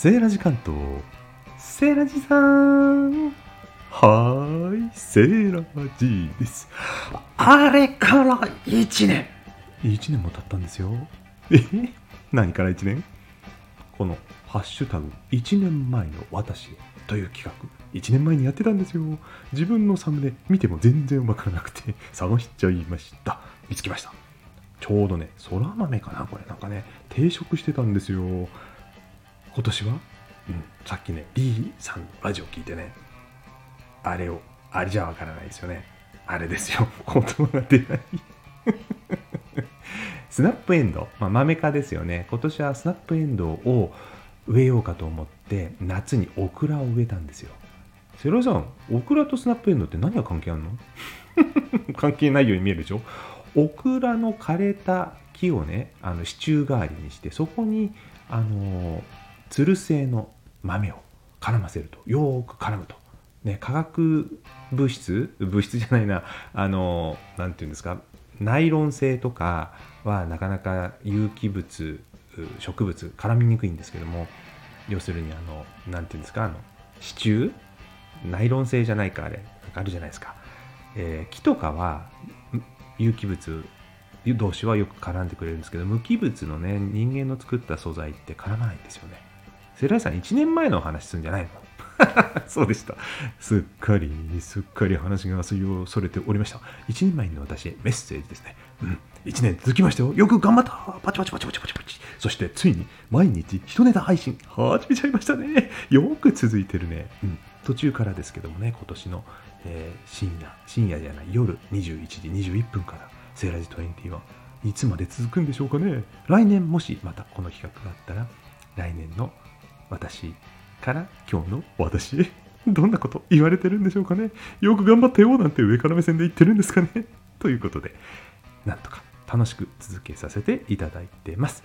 セーラジ関東。セーラジさん。はーい、セーラジです。あれから1年1年も経ったんですよ。え？何から1年？このハッシュタグ1年前の私へという企画1年前にやってたんですよ。自分のサムネ見ても全然わからなくて探しちゃいました。見つけました。ちょうどね、そら豆かなこれなんかね、定食してたんですよ。今年は、うん、さっきね、リーさんのラジオ聞いてね、あれを、あれじゃわからないですよね。あれですよ。言葉が出ない。スナップエンドウ、まあ、豆科ですよね。今年はスナップエンドウを植えようかと思って、夏にオクラを植えたんですよ。セロさん、オクラとスナップエンドウって何が関係あるの？関係ないように見えるでしょ？オクラの枯れた木をね、あの支柱代わりにして、そこに、あの、つる性の豆を絡ませると、よく絡むと。ね、化学物質？物質じゃないな、あの、なんていうんですか、ナイロン製とかはなかなか有機物、植物、絡みにくいんですけども、要するに、あの、なんていうんですか、あの、支柱？ナイロン製じゃないか、あれ、なんかあるじゃないですか。えー木とかは有機物同士はよく絡んでくれるんですけど無機物のね人間の作った素材って絡まないんですよね。セラさん1年前の話するんじゃないの？そうでした。すっかりすっかり話がそそれておりました。1年前の私メッセージですね。うん。1年続きましたよ。よく頑張った。パチパチパチパチパチパチ。そしてついに毎日一ネタ配信。始めちゃいましたね。よく続いてるね、うん、途中からですけどもね今年のえー深夜、深夜じゃない、夜21時21分から、セーラジ20はいつまで続くんでしょうかね。来年もしまたこの企画があったら、来年の私から今日の私？へ、どんなこと言われてるんでしょうかね？よく頑張ってよなんて上から目線で言ってるんですかね？ということで、なんとか楽しく続けさせていただいてます。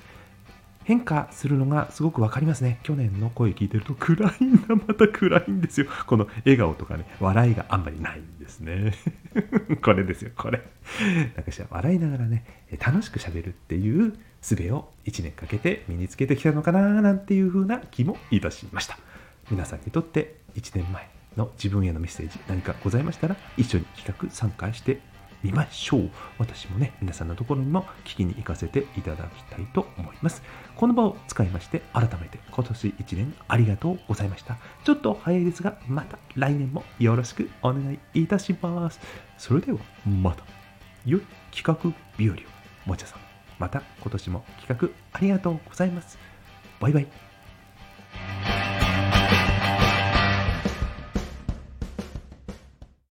変化するのがすごくわかりますね。去年の声聞いてると暗いんだ、また暗いんですよ。この笑顔とかね、笑いがあんまりないんですね。これですよ、これ。なんかしら笑いながらね、楽しく喋るっていう術を1年かけて身につけてきたのかななんていう風な気もいたしました。皆さんにとって1年前の自分へのメッセージ何かございましたら一緒に企画参加してみましょう。私もね、皆さんのところにも聞きに行かせていただきたいと思います。この場を使いまして、改めて今年1年ありがとうございました。ちょっと早いですが、また来年もよろしくお願いいたします。それでは、また、良い企画日和を。もちゃさん、また今年も企画ありがとうございます。バイバイ。